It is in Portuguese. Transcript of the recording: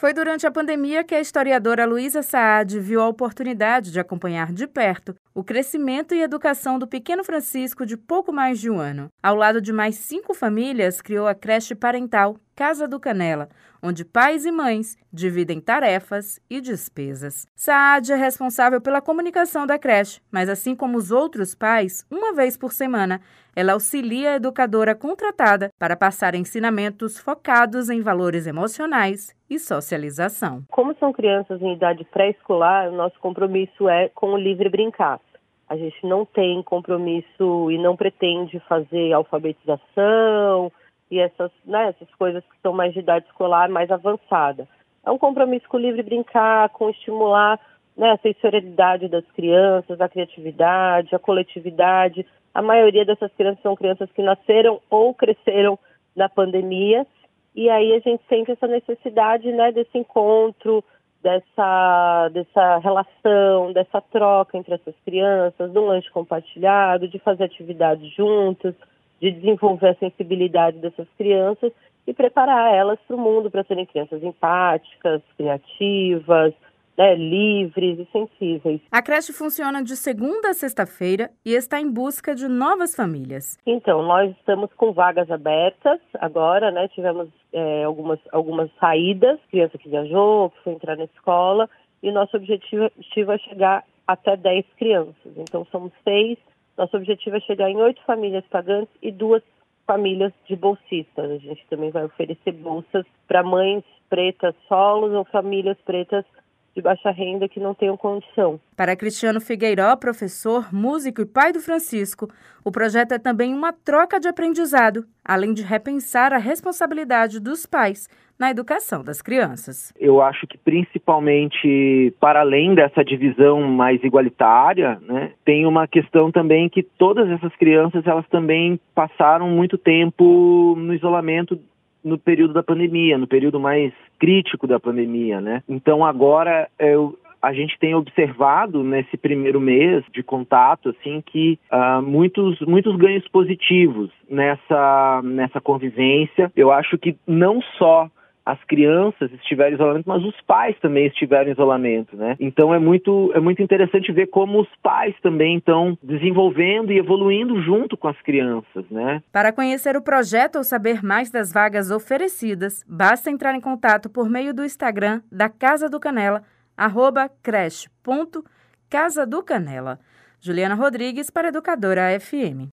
Foi durante a pandemia que a historiadora Luísa Saad viu a oportunidade de acompanhar de perto o crescimento e educação do pequeno Francisco de pouco mais de um ano. Ao lado de mais cinco famílias, criou a creche parental Casa do Canela, onde pais e mães dividem tarefas e despesas. Saad é responsável pela comunicação da creche, mas assim como os outros pais, uma vez por semana, ela auxilia a educadora contratada para passar ensinamentos focados em valores emocionais e socialização. Como são crianças em idade pré-escolar, nosso compromisso é com o livre brincar. A gente não tem compromisso e não pretende fazer alfabetização e essas, né, essas coisas que são mais de idade escolar, mais avançada. É um compromisso com o livre brincar, com estimular né, a sensorialidade das crianças, a criatividade, a coletividade. A maioria dessas crianças são crianças que nasceram ou cresceram na pandemia, e aí a gente sente essa necessidade né, desse encontro, dessa, dessa relação, dessa troca entre essas crianças, do lanche compartilhado, de fazer atividades juntas, de desenvolver a sensibilidade dessas crianças e preparar elas para o mundo para serem crianças empáticas, criativas, né, livres e sensíveis. A creche funciona de segunda a sexta-feira e está em busca de novas famílias. Então, nós estamos com vagas abertas agora, né? Tivemos é, algumas, algumas saídas, criança que viajou, que foi entrar na escola, e nosso objetivo, é chegar até 10 crianças. Então, somos seis. Nosso objetivo é chegar em oito famílias pagantes e duas famílias de bolsistas. A gente também vai oferecer bolsas para mães pretas solos ou famílias pretas de baixa renda que não tenham condição. Para Cristiano Figueiró, professor, músico e pai do Francisco, o projeto é também uma troca de aprendizado, além de repensar a responsabilidade dos pais na educação das crianças. Eu acho que principalmente para além dessa divisão mais igualitária, né, tem uma questão também que todas essas crianças elas também passaram muito tempo no isolamento no período da pandemia, no período mais crítico da pandemia, né? Então agora eu, a gente tem observado nesse primeiro mês de contato assim que uh, muitos muitos ganhos positivos nessa nessa convivência. Eu acho que não só as crianças estiveram em isolamento, mas os pais também estiveram em isolamento, né? Então é muito, é muito interessante ver como os pais também estão desenvolvendo e evoluindo junto com as crianças, né? Para conhecer o projeto ou saber mais das vagas oferecidas, basta entrar em contato por meio do Instagram da Casa do Canela, arroba creche.casa do Canela. Juliana Rodrigues para Educadora FM.